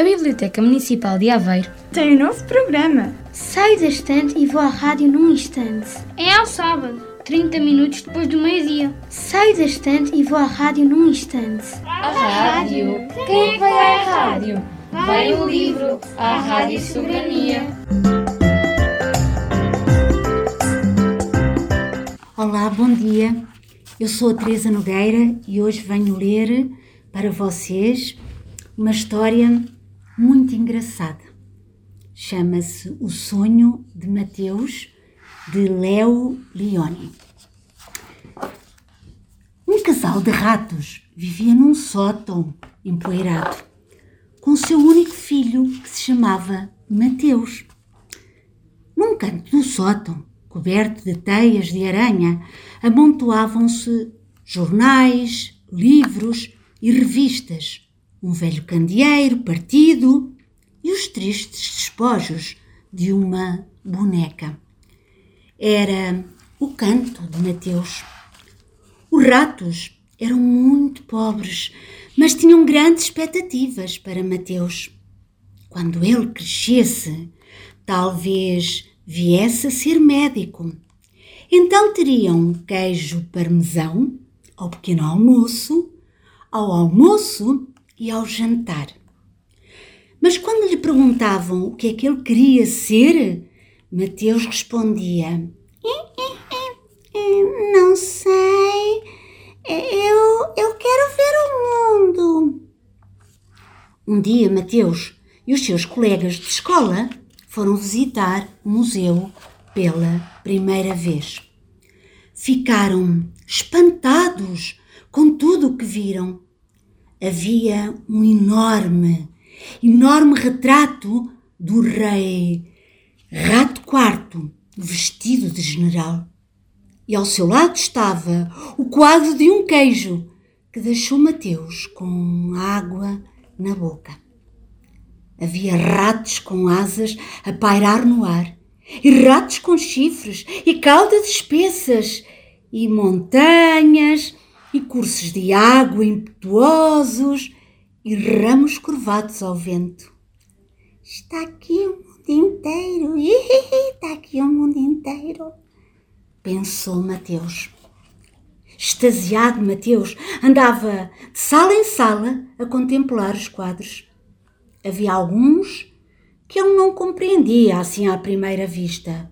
A Biblioteca Municipal de Aveiro tem um novo programa. Saio da estante e vou à rádio num instante. É ao sábado, 30 minutos depois do meio-dia. Saio da estante e vou à rádio num instante. A rádio? Quem é que vai à rádio? Vai o livro, a Rádio Soberania. Olá, bom dia. Eu sou a Teresa Nogueira e hoje venho ler para vocês uma história muito engraçada. Chama-se O Sonho de Mateus, de Leo Leone. Um casal de ratos vivia num sótão empoeirado, com seu único filho que se chamava Mateus. Num canto do sótão, coberto de teias de aranha, amontoavam-se jornais, livros e revistas, um velho candeeiro partido e os tristes despojos de uma boneca. Era o canto de Mateus. Os ratos eram muito pobres, mas tinham grandes expectativas para Mateus. Quando ele crescesse, talvez viesse a ser médico. Então teriam queijo parmesão ao pequeno almoço, ao almoço e ao jantar. Mas quando lhe perguntavam o que é que ele queria ser, Mateus respondia: Não sei, eu, eu quero ver o mundo. Um dia, Mateus e os seus colegas de escola foram visitar o museu pela primeira vez. Ficaram espantados com tudo o que viram. Havia um enorme, enorme retrato do rei Rato Quarto, vestido de general. E ao seu lado estava o quadro de um queijo que deixou Mateus com água na boca. Havia ratos com asas a pairar no ar, e ratos com chifres, e caudas espessas, e montanhas, e cursos de água impetuosos, e ramos curvados ao vento. Está aqui o mundo inteiro, está aqui o mundo inteiro, pensou Mateus. Extasiado, Mateus andava de sala em sala a contemplar os quadros. Havia alguns que ele não compreendia assim à primeira vista.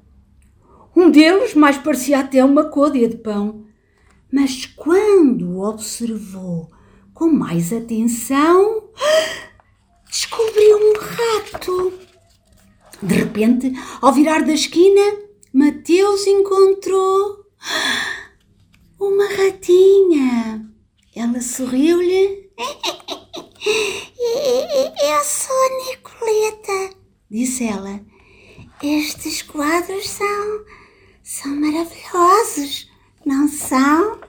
Um deles mais parecia até uma côdea de pão. Mas quando observou com mais atenção, descobriu um rato. De repente, ao virar da esquina, Mateus encontrou uma ratinha. Ela sorriu-lhe. Eu sou a Nicoleta, disse ela. Estes quadros são, são maravilhosos, não são?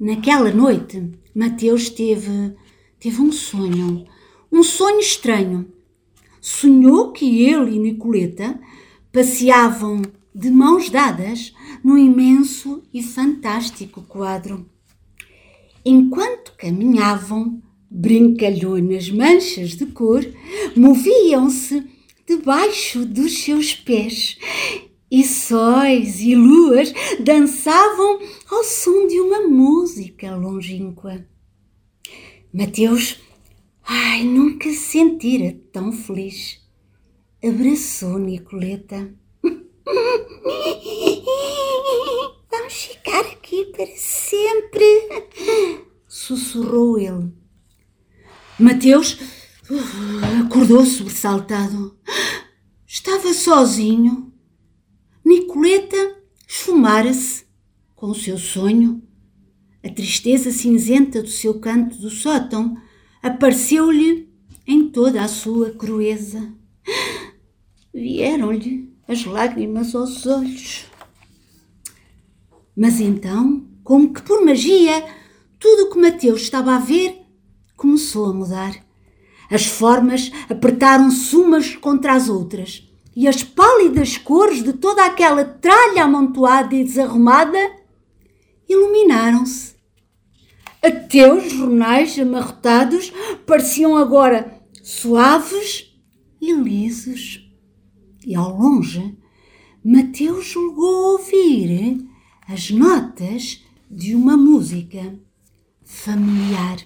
Naquela noite, Mateus teve, teve um sonho, um sonho estranho. Sonhou que ele e Nicoleta passeavam de mãos dadas num imenso e fantástico quadro. Enquanto caminhavam, brincalhonas manchas de cor moviam-se debaixo dos seus pés e sóis e luas dançavam ao som de uma música longínqua. Mateus, ai, nunca se sentira tão feliz. Abraçou Nicoleta. Vamos ficar aqui para sempre, sussurrou ele. Mateus uh, acordou sobressaltado. Estava sozinho. Nicoleta esfumara-se com o seu sonho. A tristeza cinzenta do seu canto do sótão apareceu-lhe em toda a sua crueza. Vieram-lhe as lágrimas aos olhos. Mas então, como que por magia, tudo o que Mateus estava a ver começou a mudar. As formas apertaram-se umas contra as outras e as pálidas cores de toda aquela tralha amontoada e desarrumada iluminaram-se. Até os jornais amarrotados pareciam agora suaves e lisos. E ao longe, Mateus julgou ouvir as notas de uma música familiar.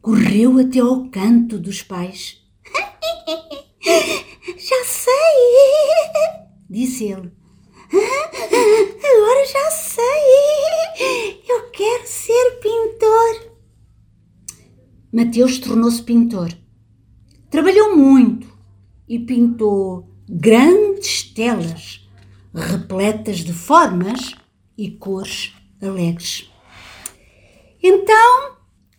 Correu até ao canto dos pais. Já sei, disse ele. Agora já sei. Eu quero ser pintor. Mateus tornou-se pintor. Trabalhou muito e pintou grandes telas repletas de formas e cores alegres. Então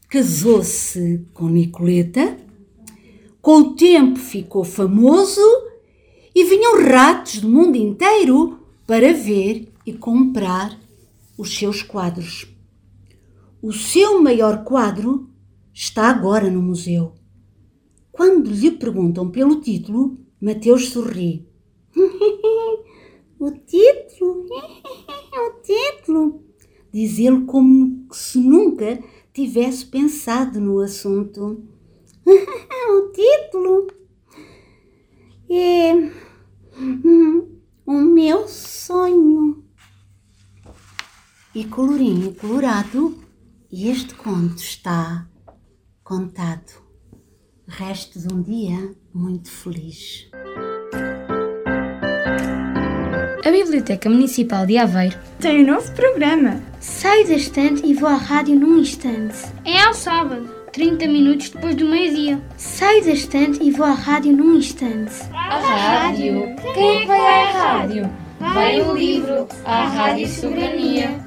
casou-se com Nicoleta, com o tempo ficou famoso e vinham ratos do mundo inteiro para ver e comprar os seus quadros. O seu maior quadro está agora no museu. Quando lhe perguntam pelo título, Mateus sorri. o título? o título? Diz ele como se nunca tivesse pensado no assunto. o título é meu sonho. E colorinho colorado, este conto está contado. Resto de um dia muito feliz. A Biblioteca Municipal de Aveiro tem um novo programa. Saio da estante e vou à rádio num instante. É ao sábado, 30 minutos depois do meio-dia. Saio da estante e vou à rádio num instante. A rádio? Quem é que vai à rádio? Vai o livro, à Rádio Soberania.